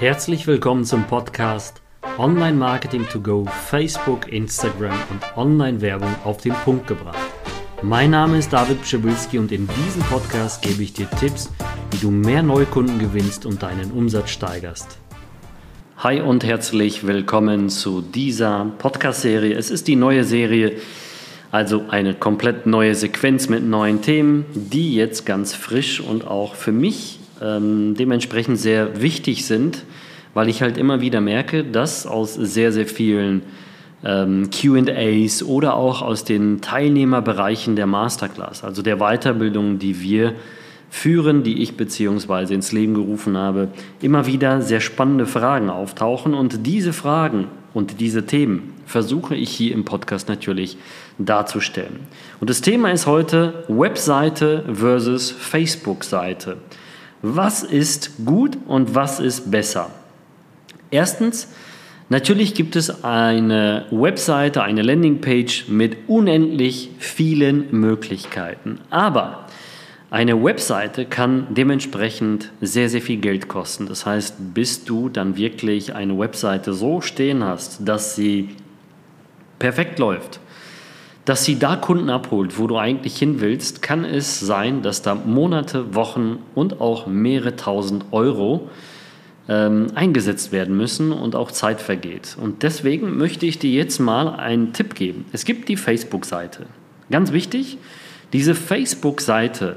Herzlich willkommen zum Podcast Online Marketing to Go, Facebook, Instagram und Online-Werbung auf den Punkt gebracht. Mein Name ist David Pschibilski und in diesem Podcast gebe ich dir Tipps, wie du mehr Neukunden gewinnst und deinen Umsatz steigerst. Hi und herzlich willkommen zu dieser Podcast-Serie. Es ist die neue Serie, also eine komplett neue Sequenz mit neuen Themen, die jetzt ganz frisch und auch für mich ähm, dementsprechend sehr wichtig sind, weil ich halt immer wieder merke, dass aus sehr, sehr vielen ähm, QAs oder auch aus den Teilnehmerbereichen der Masterclass, also der Weiterbildung, die wir führen, die ich beziehungsweise ins Leben gerufen habe, immer wieder sehr spannende Fragen auftauchen. Und diese Fragen und diese Themen versuche ich hier im Podcast natürlich darzustellen. Und das Thema ist heute Webseite versus Facebook-Seite. Was ist gut und was ist besser? Erstens, natürlich gibt es eine Webseite, eine Landingpage mit unendlich vielen Möglichkeiten. Aber eine Webseite kann dementsprechend sehr, sehr viel Geld kosten. Das heißt, bis du dann wirklich eine Webseite so stehen hast, dass sie perfekt läuft, dass sie da Kunden abholt, wo du eigentlich hin willst, kann es sein, dass da Monate, Wochen und auch mehrere tausend Euro ähm, eingesetzt werden müssen und auch Zeit vergeht. Und deswegen möchte ich dir jetzt mal einen Tipp geben. Es gibt die Facebook-Seite. Ganz wichtig, diese Facebook-Seite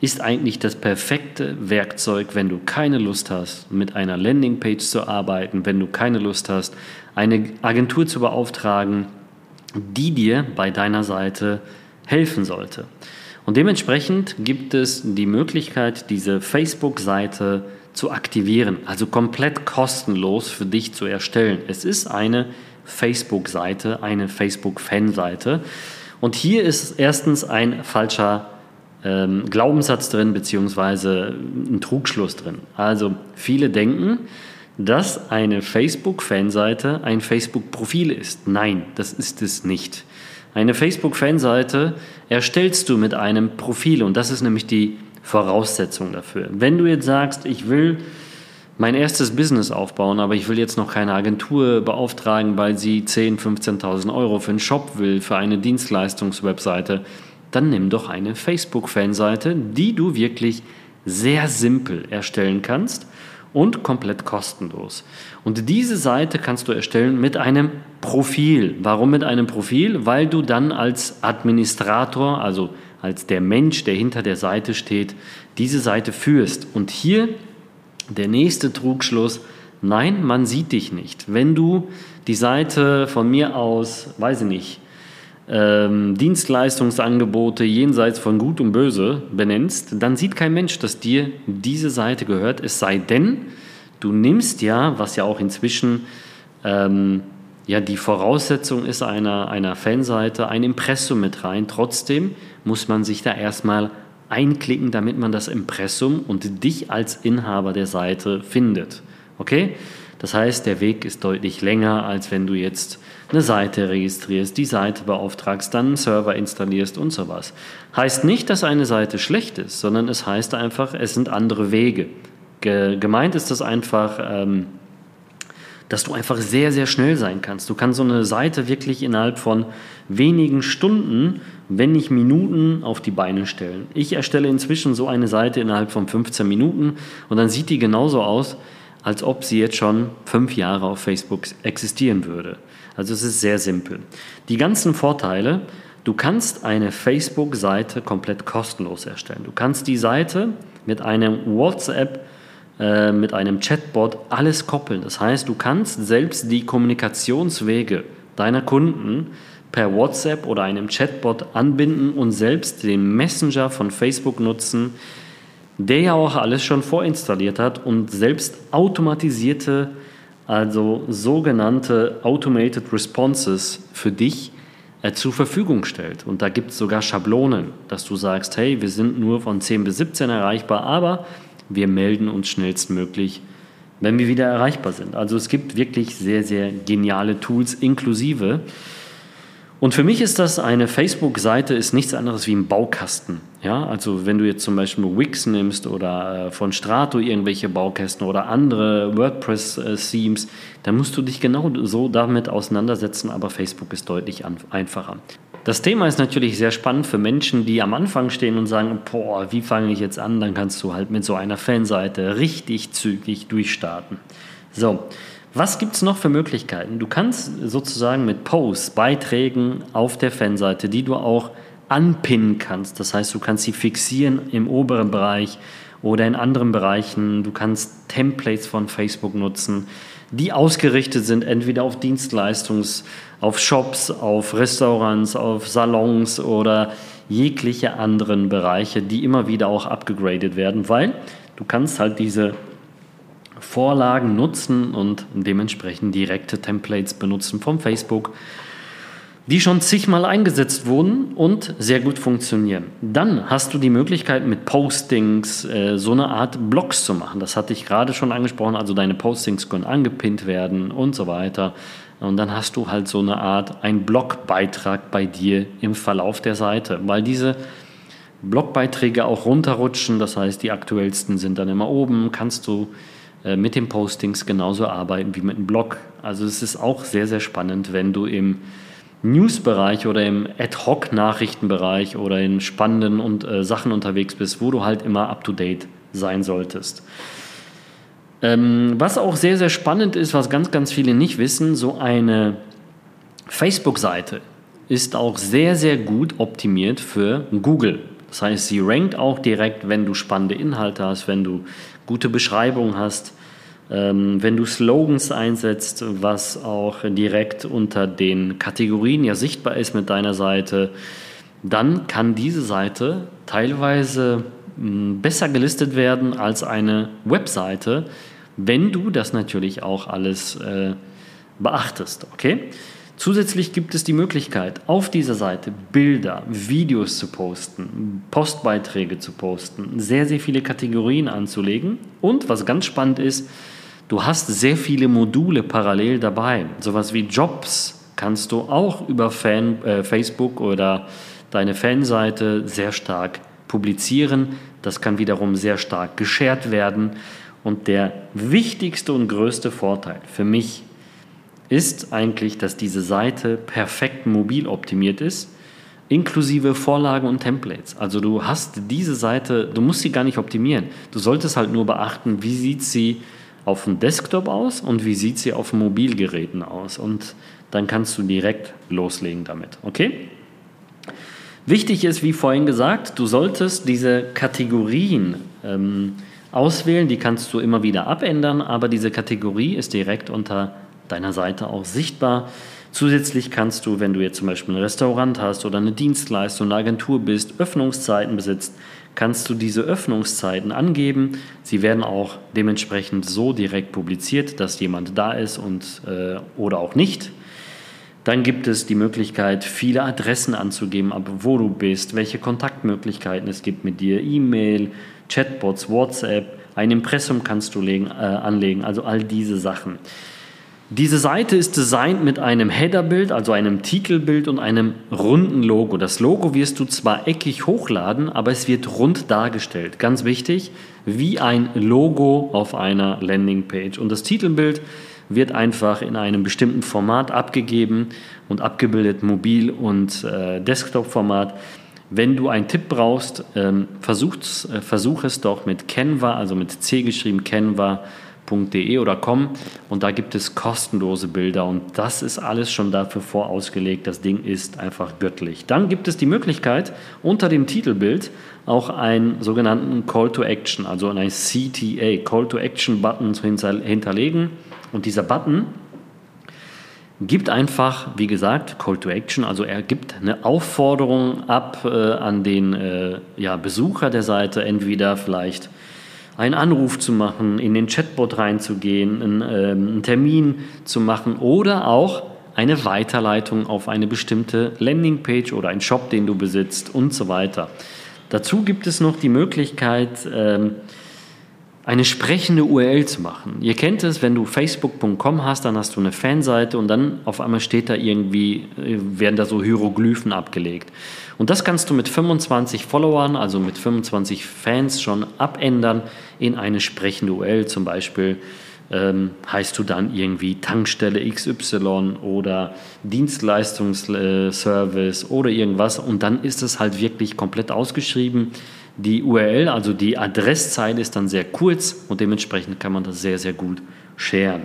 ist eigentlich das perfekte Werkzeug, wenn du keine Lust hast, mit einer Landingpage zu arbeiten, wenn du keine Lust hast, eine Agentur zu beauftragen, die dir bei deiner Seite helfen sollte. Und dementsprechend gibt es die Möglichkeit, diese Facebook-Seite zu aktivieren, also komplett kostenlos für dich zu erstellen. Es ist eine Facebook-Seite, eine Facebook-Fan-Seite. Und hier ist erstens ein falscher ähm, Glaubenssatz drin, beziehungsweise ein Trugschluss drin. Also viele denken, dass eine Facebook-Fanseite ein Facebook-Profil ist. Nein, das ist es nicht. Eine Facebook-Fanseite erstellst du mit einem Profil und das ist nämlich die Voraussetzung dafür. Wenn du jetzt sagst, ich will mein erstes Business aufbauen, aber ich will jetzt noch keine Agentur beauftragen, weil sie 10.000, 15.000 Euro für einen Shop will, für eine Dienstleistungswebseite, dann nimm doch eine Facebook-Fanseite, die du wirklich sehr simpel erstellen kannst und komplett kostenlos. Und diese Seite kannst du erstellen mit einem Profil. Warum mit einem Profil? Weil du dann als Administrator, also als der Mensch, der hinter der Seite steht, diese Seite führst. Und hier der nächste Trugschluss, nein, man sieht dich nicht. Wenn du die Seite von mir aus, weiß ich nicht, ähm, Dienstleistungsangebote jenseits von Gut und Böse benennst, dann sieht kein Mensch, dass dir diese Seite gehört, es sei denn, du nimmst ja, was ja auch inzwischen ähm, ja die Voraussetzung ist einer, einer Fanseite, ein Impressum mit rein. Trotzdem muss man sich da erstmal einklicken, damit man das Impressum und dich als Inhaber der Seite findet. Okay? Das heißt, der Weg ist deutlich länger, als wenn du jetzt eine Seite registrierst, die Seite beauftragst, dann einen Server installierst und sowas. Heißt nicht, dass eine Seite schlecht ist, sondern es heißt einfach, es sind andere Wege. Ge gemeint ist das einfach, ähm, dass du einfach sehr, sehr schnell sein kannst. Du kannst so eine Seite wirklich innerhalb von wenigen Stunden, wenn nicht Minuten, auf die Beine stellen. Ich erstelle inzwischen so eine Seite innerhalb von 15 Minuten und dann sieht die genauso aus, als ob sie jetzt schon fünf Jahre auf Facebook existieren würde. Also es ist sehr simpel. Die ganzen Vorteile, du kannst eine Facebook-Seite komplett kostenlos erstellen. Du kannst die Seite mit einem WhatsApp, äh, mit einem Chatbot alles koppeln. Das heißt, du kannst selbst die Kommunikationswege deiner Kunden per WhatsApp oder einem Chatbot anbinden und selbst den Messenger von Facebook nutzen, der ja auch alles schon vorinstalliert hat und selbst automatisierte, also sogenannte Automated Responses für dich äh, zur Verfügung stellt. Und da gibt es sogar Schablonen, dass du sagst, hey, wir sind nur von 10 bis 17 erreichbar, aber wir melden uns schnellstmöglich, wenn wir wieder erreichbar sind. Also es gibt wirklich sehr, sehr geniale Tools inklusive. Und für mich ist das eine Facebook-Seite, ist nichts anderes wie ein Baukasten. Ja, also wenn du jetzt zum Beispiel Wix nimmst oder äh, von Strato irgendwelche Baukästen oder andere WordPress-Themes, dann musst du dich genau so damit auseinandersetzen, aber Facebook ist deutlich einfacher. Das Thema ist natürlich sehr spannend für Menschen, die am Anfang stehen und sagen, boah, wie fange ich jetzt an? Dann kannst du halt mit so einer Fanseite richtig zügig durchstarten. So, was gibt es noch für Möglichkeiten? Du kannst sozusagen mit Posts, Beiträgen auf der Fanseite, die du auch anpinnen kannst. Das heißt, du kannst sie fixieren im oberen Bereich oder in anderen Bereichen. Du kannst Templates von Facebook nutzen, die ausgerichtet sind entweder auf Dienstleistungs, auf Shops, auf Restaurants, auf Salons oder jegliche anderen Bereiche, die immer wieder auch abgegradet werden, weil du kannst halt diese Vorlagen nutzen und dementsprechend direkte Templates benutzen vom Facebook, die schon zigmal eingesetzt wurden und sehr gut funktionieren. Dann hast du die Möglichkeit mit Postings äh, so eine Art Blogs zu machen. Das hatte ich gerade schon angesprochen, also deine Postings können angepinnt werden und so weiter. Und dann hast du halt so eine Art, ein Blogbeitrag bei dir im Verlauf der Seite, weil diese Blogbeiträge auch runterrutschen, das heißt, die aktuellsten sind dann immer oben, kannst du mit den Postings genauso arbeiten wie mit einem Blog. Also es ist auch sehr, sehr spannend, wenn du im News-Bereich oder im Ad-Hoc-Nachrichtenbereich oder in spannenden und, äh, Sachen unterwegs bist, wo du halt immer up-to-date sein solltest. Ähm, was auch sehr, sehr spannend ist, was ganz, ganz viele nicht wissen, so eine Facebook-Seite ist auch sehr, sehr gut optimiert für Google. Das heißt, sie rankt auch direkt, wenn du spannende Inhalte hast, wenn du gute Beschreibung hast, ähm, wenn du Slogans einsetzt, was auch direkt unter den Kategorien ja sichtbar ist mit deiner Seite, dann kann diese Seite teilweise hm, besser gelistet werden als eine Webseite, wenn du das natürlich auch alles äh, beachtest. Okay? Zusätzlich gibt es die Möglichkeit, auf dieser Seite Bilder, Videos zu posten, Postbeiträge zu posten, sehr, sehr viele Kategorien anzulegen. Und was ganz spannend ist, du hast sehr viele Module parallel dabei. Sowas wie Jobs kannst du auch über Fan, äh, Facebook oder deine Fanseite sehr stark publizieren. Das kann wiederum sehr stark geshared werden. Und der wichtigste und größte Vorteil für mich ist eigentlich, dass diese Seite perfekt mobil optimiert ist, inklusive Vorlagen und Templates. Also du hast diese Seite, du musst sie gar nicht optimieren. Du solltest halt nur beachten, wie sieht sie auf dem Desktop aus und wie sieht sie auf Mobilgeräten aus. Und dann kannst du direkt loslegen damit. Okay? Wichtig ist, wie vorhin gesagt, du solltest diese Kategorien ähm, auswählen. Die kannst du immer wieder abändern, aber diese Kategorie ist direkt unter deiner Seite auch sichtbar. Zusätzlich kannst du, wenn du jetzt zum Beispiel ein Restaurant hast oder eine Dienstleistung, eine Agentur bist, Öffnungszeiten besitzt, kannst du diese Öffnungszeiten angeben. Sie werden auch dementsprechend so direkt publiziert, dass jemand da ist und äh, oder auch nicht. Dann gibt es die Möglichkeit, viele Adressen anzugeben, ab wo du bist, welche Kontaktmöglichkeiten es gibt mit dir, E-Mail, Chatbots, WhatsApp, ein Impressum kannst du legen, äh, anlegen, also all diese Sachen. Diese Seite ist designt mit einem Headerbild, also einem Titelbild und einem runden Logo. Das Logo wirst du zwar eckig hochladen, aber es wird rund dargestellt. Ganz wichtig, wie ein Logo auf einer Landingpage. Und das Titelbild wird einfach in einem bestimmten Format abgegeben und abgebildet, mobil und äh, Desktop-Format. Wenn du einen Tipp brauchst, ähm, versuch, äh, versuch es doch mit Canva, also mit C geschrieben, Canva www.bildungsbildung.de oder com. Und da gibt es kostenlose Bilder. Und das ist alles schon dafür vorausgelegt. Das Ding ist einfach göttlich. Dann gibt es die Möglichkeit, unter dem Titelbild auch einen sogenannten Call to Action, also einen CTA, Call to Action Button zu hinterlegen. Und dieser Button gibt einfach, wie gesagt, Call to Action, also er gibt eine Aufforderung ab äh, an den äh, ja, Besucher der Seite, entweder vielleicht einen Anruf zu machen, in den Chatbot reinzugehen, einen, äh, einen Termin zu machen oder auch eine Weiterleitung auf eine bestimmte Landingpage oder einen Shop, den du besitzt und so weiter. Dazu gibt es noch die Möglichkeit, ähm, eine sprechende URL zu machen. Ihr kennt es, wenn du facebook.com hast, dann hast du eine Fanseite und dann auf einmal steht da irgendwie, äh, werden da so Hieroglyphen abgelegt. Und das kannst du mit 25 Followern, also mit 25 Fans schon abändern in eine sprechende URL. Zum Beispiel ähm, heißt du dann irgendwie Tankstelle XY oder Dienstleistungsservice oder irgendwas und dann ist es halt wirklich komplett ausgeschrieben die URL, also die Adresszeile ist dann sehr kurz und dementsprechend kann man das sehr, sehr gut sharen.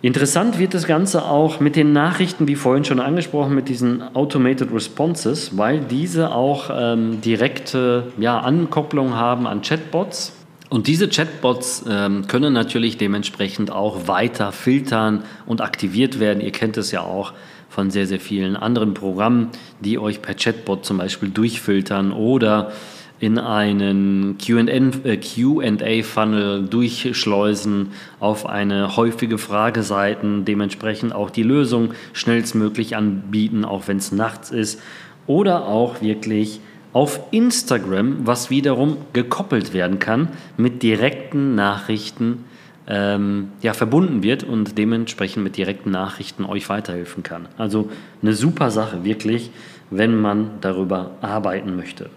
Interessant wird das Ganze auch mit den Nachrichten, wie vorhin schon angesprochen, mit diesen Automated Responses, weil diese auch ähm, direkte ja, Ankopplung haben an Chatbots. Und diese Chatbots ähm, können natürlich dementsprechend auch weiter filtern und aktiviert werden. Ihr kennt es ja auch von sehr, sehr vielen anderen Programmen, die euch per Chatbot zum Beispiel durchfiltern oder in einen QA-Funnel äh, durchschleusen auf eine häufige Frageseiten, dementsprechend auch die Lösung schnellstmöglich anbieten, auch wenn es nachts ist. Oder auch wirklich auf Instagram, was wiederum gekoppelt werden kann mit direkten Nachrichten, ähm, ja, verbunden wird und dementsprechend mit direkten Nachrichten euch weiterhelfen kann. Also eine super Sache, wirklich, wenn man darüber arbeiten möchte.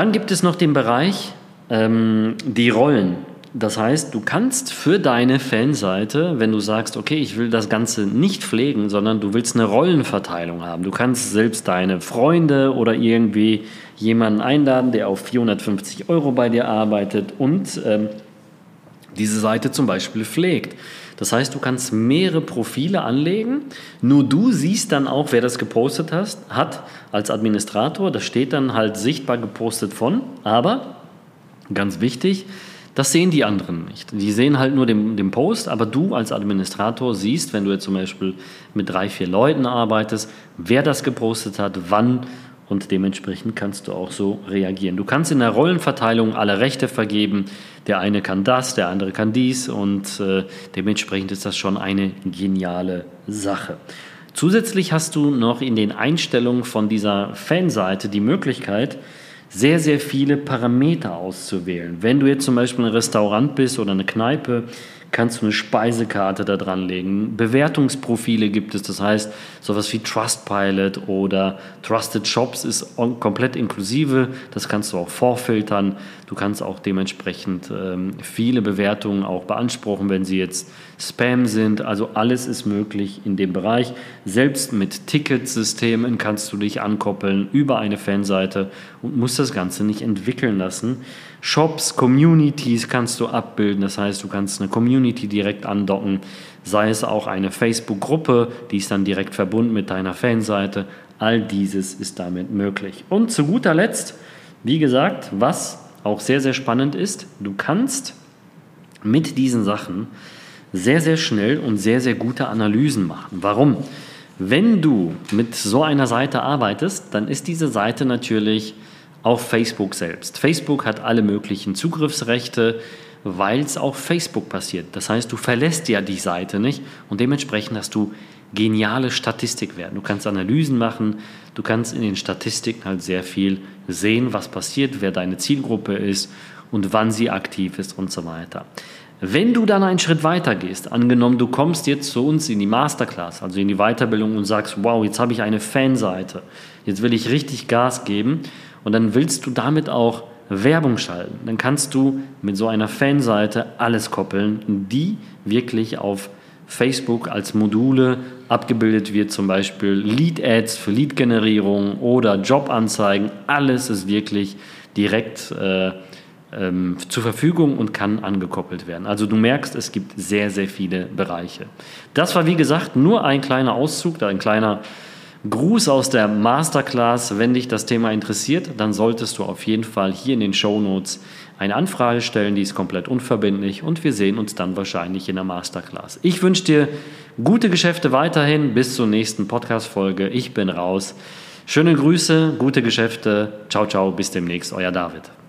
Dann gibt es noch den Bereich ähm, die Rollen. Das heißt, du kannst für deine Fanseite, wenn du sagst, okay, ich will das Ganze nicht pflegen, sondern du willst eine Rollenverteilung haben. Du kannst selbst deine Freunde oder irgendwie jemanden einladen, der auf 450 Euro bei dir arbeitet und ähm, diese Seite zum Beispiel pflegt. Das heißt, du kannst mehrere Profile anlegen. Nur du siehst dann auch, wer das gepostet hast, hat als Administrator. Das steht dann halt sichtbar gepostet von. Aber, ganz wichtig, das sehen die anderen nicht. Die sehen halt nur den, den Post, aber du als Administrator siehst, wenn du jetzt zum Beispiel mit drei, vier Leuten arbeitest, wer das gepostet hat, wann und dementsprechend kannst du auch so reagieren. Du kannst in der Rollenverteilung alle Rechte vergeben. Der eine kann das, der andere kann dies und äh, dementsprechend ist das schon eine geniale Sache. Zusätzlich hast du noch in den Einstellungen von dieser Fanseite die Möglichkeit, sehr, sehr viele Parameter auszuwählen. Wenn du jetzt zum Beispiel ein Restaurant bist oder eine Kneipe, kannst du eine Speisekarte da dran legen. Bewertungsprofile gibt es, das heißt sowas wie Trustpilot oder Trusted Shops ist komplett inklusive. Das kannst du auch vorfiltern. Du kannst auch dementsprechend ähm, viele Bewertungen auch beanspruchen, wenn sie jetzt Spam sind. Also alles ist möglich in dem Bereich. Selbst mit Ticketsystemen kannst du dich ankoppeln über eine Fanseite und musst das Ganze nicht entwickeln lassen. Shops, Communities kannst du abbilden. Das heißt, du kannst eine Community direkt andocken, sei es auch eine Facebook-Gruppe, die ist dann direkt verbunden mit deiner Fanseite. All dieses ist damit möglich. Und zu guter Letzt, wie gesagt, was auch sehr, sehr spannend ist, du kannst mit diesen Sachen sehr, sehr schnell und sehr, sehr gute Analysen machen. Warum? Wenn du mit so einer Seite arbeitest, dann ist diese Seite natürlich auf Facebook selbst. Facebook hat alle möglichen Zugriffsrechte, weil es auf Facebook passiert. Das heißt, du verlässt ja die Seite nicht und dementsprechend hast du geniale Statistikwerten. Du kannst Analysen machen, du kannst in den Statistiken halt sehr viel sehen, was passiert, wer deine Zielgruppe ist und wann sie aktiv ist und so weiter. Wenn du dann einen Schritt weiter gehst, angenommen, du kommst jetzt zu uns in die Masterclass, also in die Weiterbildung und sagst, wow, jetzt habe ich eine Fanseite, jetzt will ich richtig Gas geben und dann willst du damit auch Werbung schalten. Dann kannst du mit so einer Fanseite alles koppeln, die wirklich auf Facebook als Module abgebildet wird, zum Beispiel Lead-Ads für Lead-Generierung oder Jobanzeigen. Alles ist wirklich direkt äh, ähm, zur Verfügung und kann angekoppelt werden. Also du merkst, es gibt sehr, sehr viele Bereiche. Das war wie gesagt nur ein kleiner Auszug, ein kleiner Gruß aus der Masterclass. Wenn dich das Thema interessiert, dann solltest du auf jeden Fall hier in den Show Notes eine Anfrage stellen, die ist komplett unverbindlich und wir sehen uns dann wahrscheinlich in der Masterclass. Ich wünsche dir gute Geschäfte weiterhin bis zur nächsten Podcast-Folge. Ich bin raus. Schöne Grüße, gute Geschäfte. Ciao, ciao, bis demnächst, euer David.